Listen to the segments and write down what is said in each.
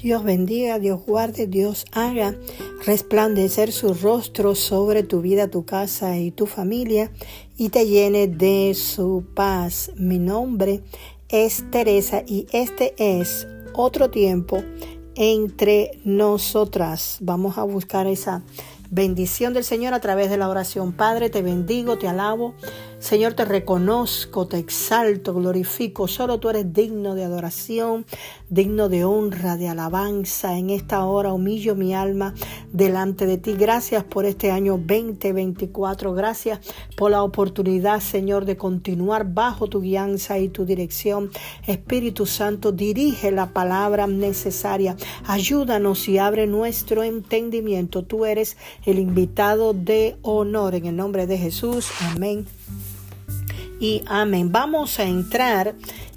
Dios bendiga, Dios guarde, Dios haga resplandecer su rostro sobre tu vida, tu casa y tu familia y te llene de su paz. Mi nombre es Teresa y este es otro tiempo entre nosotras. Vamos a buscar esa bendición del Señor a través de la oración. Padre, te bendigo, te alabo. Señor, te reconozco, te exalto, glorifico. Solo tú eres digno de adoración, digno de honra, de alabanza. En esta hora humillo mi alma delante de ti. Gracias por este año 2024. Gracias por la oportunidad, Señor, de continuar bajo tu guianza y tu dirección. Espíritu Santo, dirige la palabra necesaria. Ayúdanos y abre nuestro entendimiento. Tú eres el invitado de honor. En el nombre de Jesús. Amén y amén. Vamos a entrar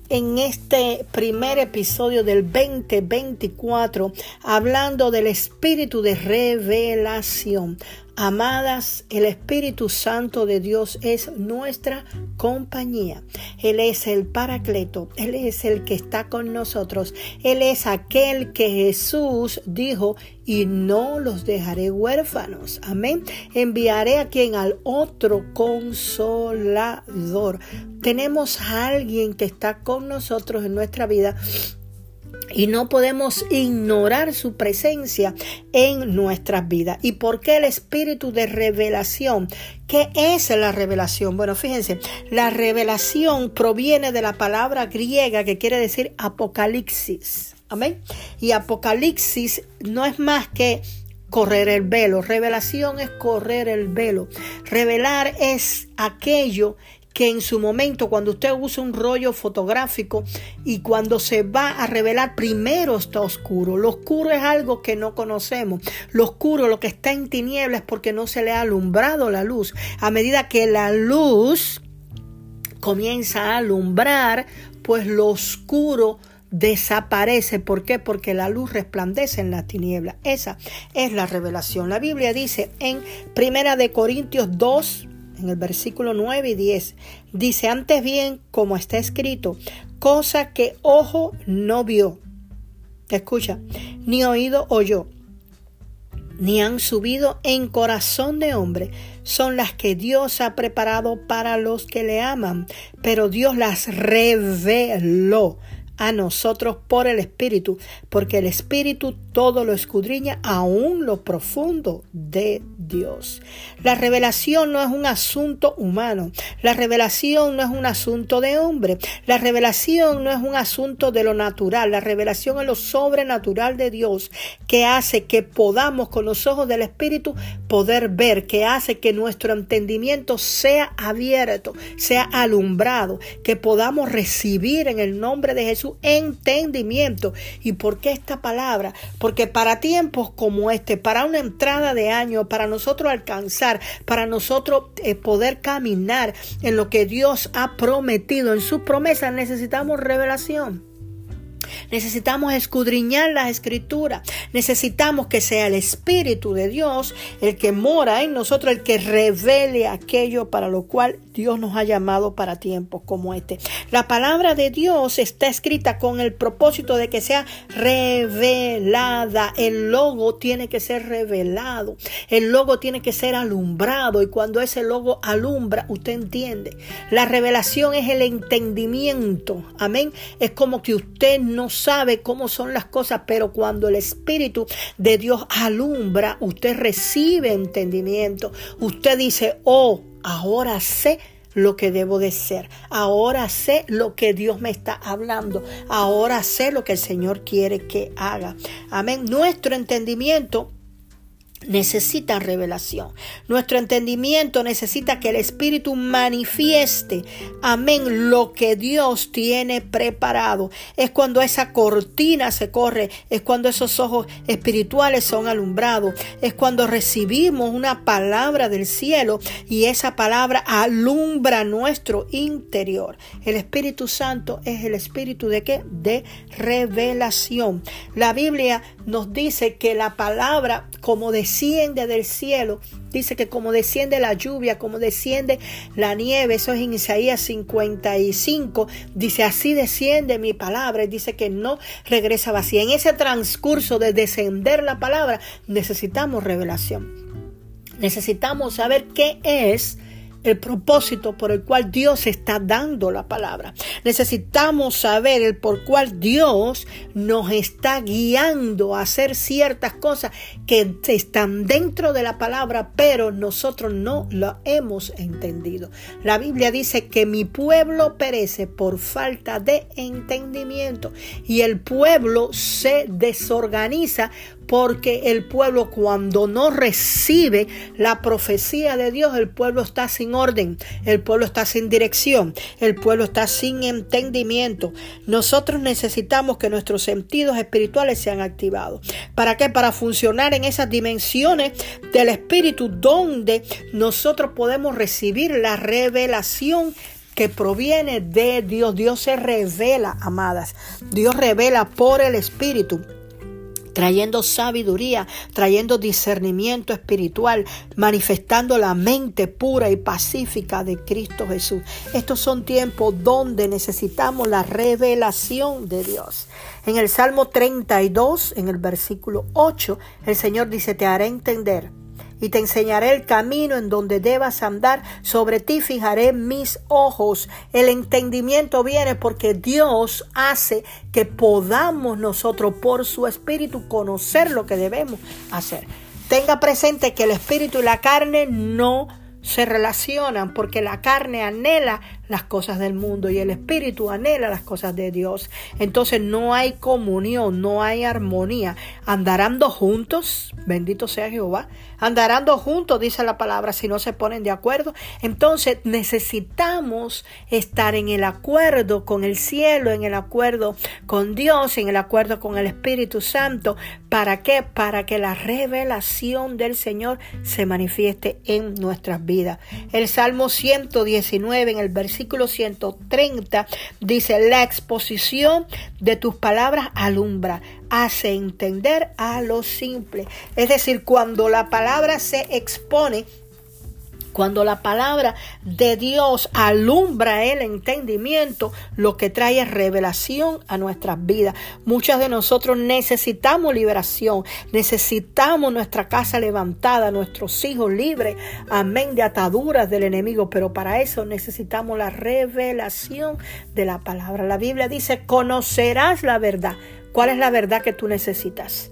en este primer episodio del 2024 hablando del espíritu de revelación. Amadas, el Espíritu Santo de Dios es nuestra compañía. Él es el Paracleto, Él es el que está con nosotros. Él es aquel que Jesús dijo, y no los dejaré huérfanos. Amén. Enviaré a quien al otro consolador. Tenemos a alguien que está con nosotros en nuestra vida y no podemos ignorar su presencia en nuestras vidas. ¿Y por qué el espíritu de revelación? ¿Qué es la revelación? Bueno, fíjense, la revelación proviene de la palabra griega que quiere decir apocalipsis. Amén. Y apocalipsis no es más que correr el velo. Revelación es correr el velo. Revelar es aquello que en su momento cuando usted usa un rollo fotográfico y cuando se va a revelar primero está oscuro. Lo oscuro es algo que no conocemos. Lo oscuro, lo que está en tinieblas es porque no se le ha alumbrado la luz. A medida que la luz comienza a alumbrar, pues lo oscuro desaparece. ¿Por qué? Porque la luz resplandece en la tiniebla. Esa es la revelación. La Biblia dice en Primera de Corintios 2, en el versículo 9 y 10, dice, antes bien, como está escrito, cosa que ojo no vio, escucha, ni oído oyó, ni han subido en corazón de hombre, son las que Dios ha preparado para los que le aman, pero Dios las reveló a nosotros por el Espíritu, porque el Espíritu todo lo escudriña, aún lo profundo de Dios. La revelación no es un asunto humano, la revelación no es un asunto de hombre, la revelación no es un asunto de lo natural, la revelación es lo sobrenatural de Dios que hace que podamos con los ojos del Espíritu poder ver, que hace que nuestro entendimiento sea abierto, sea alumbrado, que podamos recibir en el nombre de Jesús entendimiento. ¿Y por qué esta palabra? Porque para tiempos como este, para una entrada de año, para nosotros alcanzar, para nosotros eh, poder caminar en lo que Dios ha prometido, en sus promesas, necesitamos revelación. Necesitamos escudriñar las escrituras. Necesitamos que sea el Espíritu de Dios el que mora en nosotros, el que revele aquello para lo cual Dios nos ha llamado para tiempos como este. La palabra de Dios está escrita con el propósito de que sea revelada. El logo tiene que ser revelado. El logo tiene que ser alumbrado. Y cuando ese logo alumbra, usted entiende. La revelación es el entendimiento. Amén. Es como que usted no sabe cómo son las cosas, pero cuando el Espíritu de Dios alumbra, usted recibe entendimiento. Usted dice, oh, ahora sé lo que debo de ser. Ahora sé lo que Dios me está hablando. Ahora sé lo que el Señor quiere que haga. Amén. Nuestro entendimiento necesita revelación. Nuestro entendimiento necesita que el Espíritu manifieste, amén, lo que Dios tiene preparado. Es cuando esa cortina se corre, es cuando esos ojos espirituales son alumbrados, es cuando recibimos una palabra del cielo y esa palabra alumbra nuestro interior. El Espíritu Santo es el Espíritu de qué? De revelación. La Biblia nos dice que la palabra, como decía, desciende del cielo. Dice que como desciende la lluvia, como desciende la nieve, eso es en Isaías 55, dice así desciende mi palabra, dice que no regresa vacía. En ese transcurso de descender la palabra necesitamos revelación. Necesitamos saber qué es el propósito por el cual Dios está dando la palabra. Necesitamos saber el por cual Dios nos está guiando a hacer ciertas cosas que están dentro de la palabra, pero nosotros no lo hemos entendido. La Biblia dice que mi pueblo perece por falta de entendimiento y el pueblo se desorganiza porque el pueblo cuando no recibe la profecía de Dios, el pueblo está sin orden, el pueblo está sin dirección, el pueblo está sin entendimiento. Nosotros necesitamos que nuestros sentidos espirituales sean activados. ¿Para qué? Para funcionar en esas dimensiones del espíritu donde nosotros podemos recibir la revelación que proviene de Dios. Dios se revela, amadas. Dios revela por el Espíritu trayendo sabiduría, trayendo discernimiento espiritual, manifestando la mente pura y pacífica de Cristo Jesús. Estos son tiempos donde necesitamos la revelación de Dios. En el Salmo 32, en el versículo 8, el Señor dice, te haré entender y te enseñaré el camino en donde debas andar. Sobre ti fijaré mis ojos. El entendimiento viene porque Dios hace que podamos nosotros por su espíritu conocer lo que debemos hacer. Tenga presente que el espíritu y la carne no se relacionan porque la carne anhela las cosas del mundo y el espíritu anhela las cosas de Dios. Entonces no hay comunión, no hay armonía. Andarán dos juntos, bendito sea Jehová, andarán dos juntos, dice la palabra, si no se ponen de acuerdo. Entonces necesitamos estar en el acuerdo con el cielo, en el acuerdo con Dios, en el acuerdo con el Espíritu Santo. ¿Para qué? Para que la revelación del Señor se manifieste en nuestras vidas. El Salmo 119 en el versículo versículo 130 dice, la exposición de tus palabras alumbra, hace entender a lo simple. Es decir, cuando la palabra se expone, cuando la palabra de Dios alumbra el entendimiento, lo que trae es revelación a nuestras vidas. Muchas de nosotros necesitamos liberación, necesitamos nuestra casa levantada, nuestros hijos libres, amén, de ataduras del enemigo, pero para eso necesitamos la revelación de la palabra. La Biblia dice, conocerás la verdad. ¿Cuál es la verdad que tú necesitas?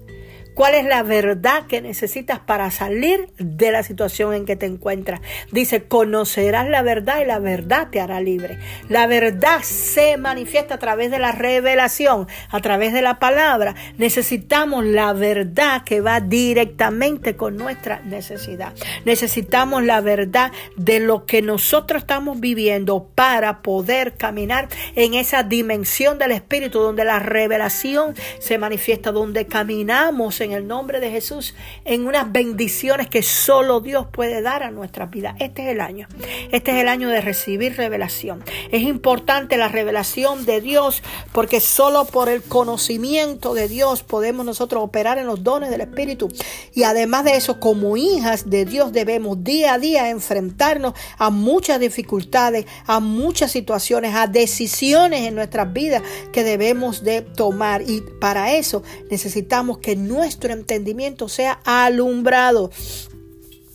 Cuál es la verdad que necesitas para salir de la situación en que te encuentras. Dice, conocerás la verdad y la verdad te hará libre. La verdad se manifiesta a través de la revelación, a través de la palabra. Necesitamos la verdad que va directamente con nuestra necesidad. Necesitamos la verdad de lo que nosotros estamos viviendo para poder caminar en esa dimensión del Espíritu donde la revelación se manifiesta, donde caminamos en el nombre de Jesús en unas bendiciones que solo Dios puede dar a nuestra vida. Este es el año. Este es el año de recibir revelación. Es importante la revelación de Dios porque solo por el conocimiento de Dios podemos nosotros operar en los dones del Espíritu. Y además de eso, como hijas de Dios debemos día a día enfrentarnos a muchas dificultades, a muchas situaciones, a decisiones en nuestras vidas que debemos de tomar. Y para eso necesitamos que nuestro nuestro entendimiento sea alumbrado.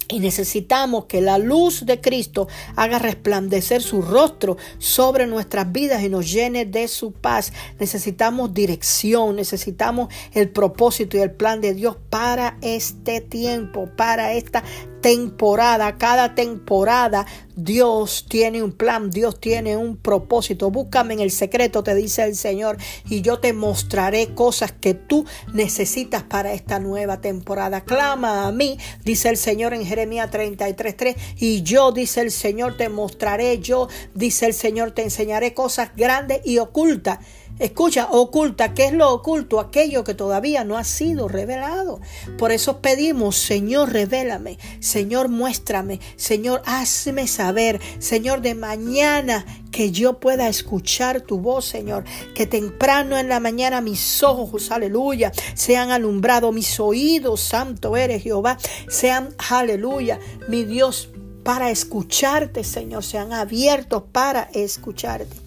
Y necesitamos que la luz de Cristo haga resplandecer su rostro sobre nuestras vidas y nos llene de su paz. Necesitamos dirección, necesitamos el propósito y el plan de Dios para este tiempo, para esta temporada, cada temporada, Dios tiene un plan, Dios tiene un propósito. Búscame en el secreto, te dice el Señor, y yo te mostraré cosas que tú necesitas para esta nueva temporada. Clama a mí, dice el Señor en Jeremías 33:3, y yo, dice el Señor, te mostraré, yo, dice el Señor, te enseñaré cosas grandes y ocultas Escucha, oculta, ¿qué es lo oculto? Aquello que todavía no ha sido revelado. Por eso pedimos, Señor, revélame, Señor, muéstrame, Señor, hazme saber, Señor, de mañana que yo pueda escuchar tu voz, Señor, que temprano en la mañana mis ojos, aleluya, sean alumbrados, mis oídos, santo eres Jehová, sean, aleluya, mi Dios, para escucharte, Señor, sean abiertos para escucharte.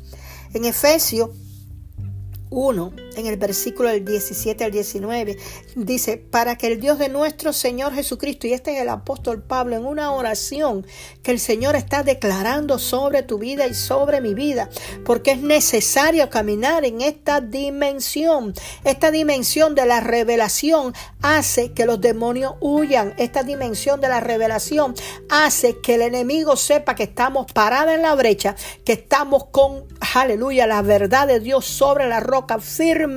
En Efesios 1, en el versículo del 17 al 19, dice, para que el Dios de nuestro Señor Jesucristo, y este es el apóstol Pablo en una oración que el Señor está declarando sobre tu vida y sobre mi vida, porque es necesario caminar en esta dimensión. Esta dimensión de la revelación hace que los demonios huyan. Esta dimensión de la revelación hace que el enemigo sepa que estamos parados en la brecha, que estamos con, aleluya, la verdad de Dios sobre la roca firme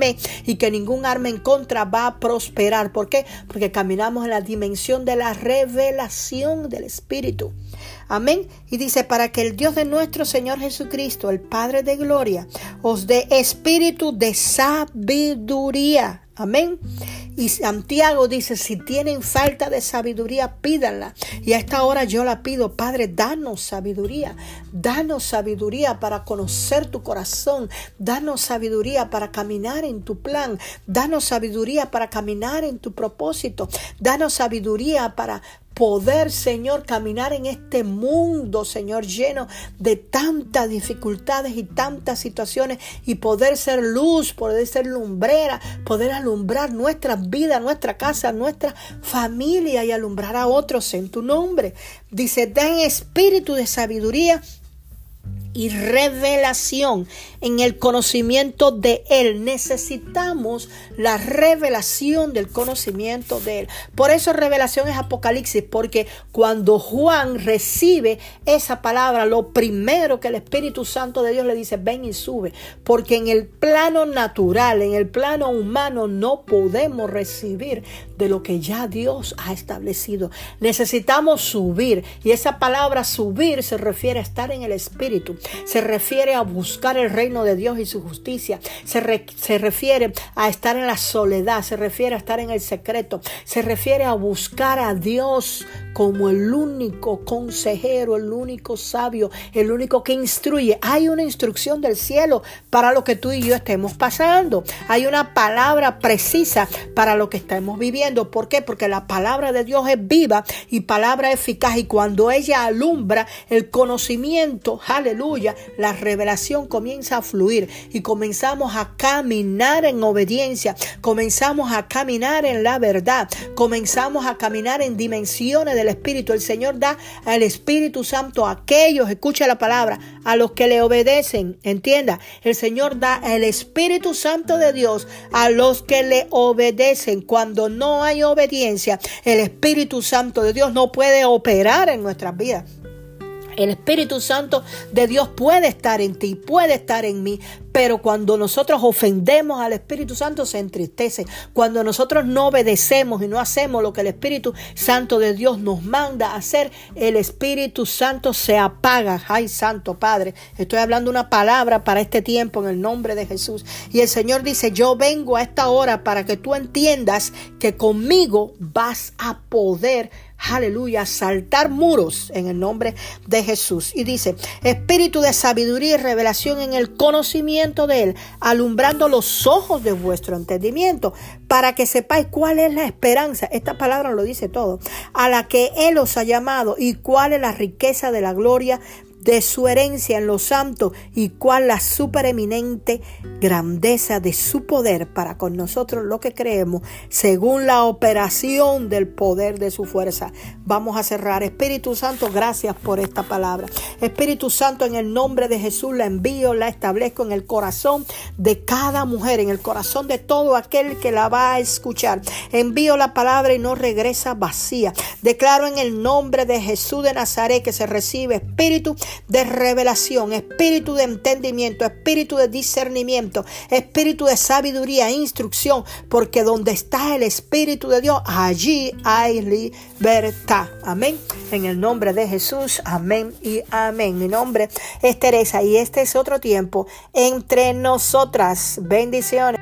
y que ningún arma en contra va a prosperar. ¿Por qué? Porque caminamos en la dimensión de la revelación del Espíritu. Amén. Y dice, para que el Dios de nuestro Señor Jesucristo, el Padre de Gloria, os dé espíritu de sabiduría. Amén. Y Santiago dice, si tienen falta de sabiduría, pídanla. Y a esta hora yo la pido, Padre, danos sabiduría. Danos sabiduría para conocer tu corazón. Danos sabiduría para caminar en tu plan. Danos sabiduría para caminar en tu propósito. Danos sabiduría para poder, Señor, caminar en este mundo, Señor, lleno de tantas dificultades y tantas situaciones y poder ser luz, poder ser lumbrera, poder alumbrar nuestra vida, nuestra casa, nuestra familia y alumbrar a otros en tu nombre. Dice, den espíritu de sabiduría y revelación en el conocimiento de Él. Necesitamos la revelación del conocimiento de Él. Por eso revelación es Apocalipsis, porque cuando Juan recibe esa palabra, lo primero que el Espíritu Santo de Dios le dice, ven y sube, porque en el plano natural, en el plano humano, no podemos recibir de lo que ya Dios ha establecido. Necesitamos subir y esa palabra subir se refiere a estar en el Espíritu se refiere a buscar el reino de Dios y su justicia, se, se refiere a estar en la soledad, se refiere a estar en el secreto, se refiere a buscar a Dios como el único consejero, el único sabio, el único que instruye. Hay una instrucción del cielo para lo que tú y yo estemos pasando. Hay una palabra precisa para lo que estamos viviendo. ¿Por qué? Porque la palabra de Dios es viva y palabra eficaz y cuando ella alumbra el conocimiento, aleluya, la revelación comienza a fluir y comenzamos a caminar en obediencia, comenzamos a caminar en la verdad, comenzamos a caminar en dimensiones de el Espíritu. El Señor da al Espíritu Santo a aquellos, escucha la palabra, a los que le obedecen. Entienda, el Señor da el Espíritu Santo de Dios a los que le obedecen. Cuando no hay obediencia, el Espíritu Santo de Dios no puede operar en nuestras vidas. El Espíritu Santo de Dios puede estar en ti, puede estar en mí, pero cuando nosotros ofendemos al Espíritu Santo se entristece. Cuando nosotros no obedecemos y no hacemos lo que el Espíritu Santo de Dios nos manda hacer, el Espíritu Santo se apaga. Ay, Santo Padre, estoy hablando una palabra para este tiempo en el nombre de Jesús. Y el Señor dice, yo vengo a esta hora para que tú entiendas que conmigo vas a poder aleluya, saltar muros en el nombre de Jesús. Y dice, espíritu de sabiduría y revelación en el conocimiento de Él, alumbrando los ojos de vuestro entendimiento, para que sepáis cuál es la esperanza, esta palabra lo dice todo, a la que Él os ha llamado y cuál es la riqueza de la gloria de su herencia en los santos y cuál la supereminente grandeza de su poder para con nosotros lo que creemos según la operación del poder de su fuerza. Vamos a cerrar. Espíritu Santo, gracias por esta palabra. Espíritu Santo, en el nombre de Jesús la envío, la establezco en el corazón de cada mujer, en el corazón de todo aquel que la va a escuchar. Envío la palabra y no regresa vacía. Declaro en el nombre de Jesús de Nazaret que se recibe espíritu de revelación, espíritu de entendimiento, espíritu de discernimiento, espíritu de sabiduría, instrucción, porque donde está el Espíritu de Dios, allí hay libertad. Amén. En el nombre de Jesús, amén y amén. Mi nombre es Teresa y este es otro tiempo entre nosotras. Bendiciones.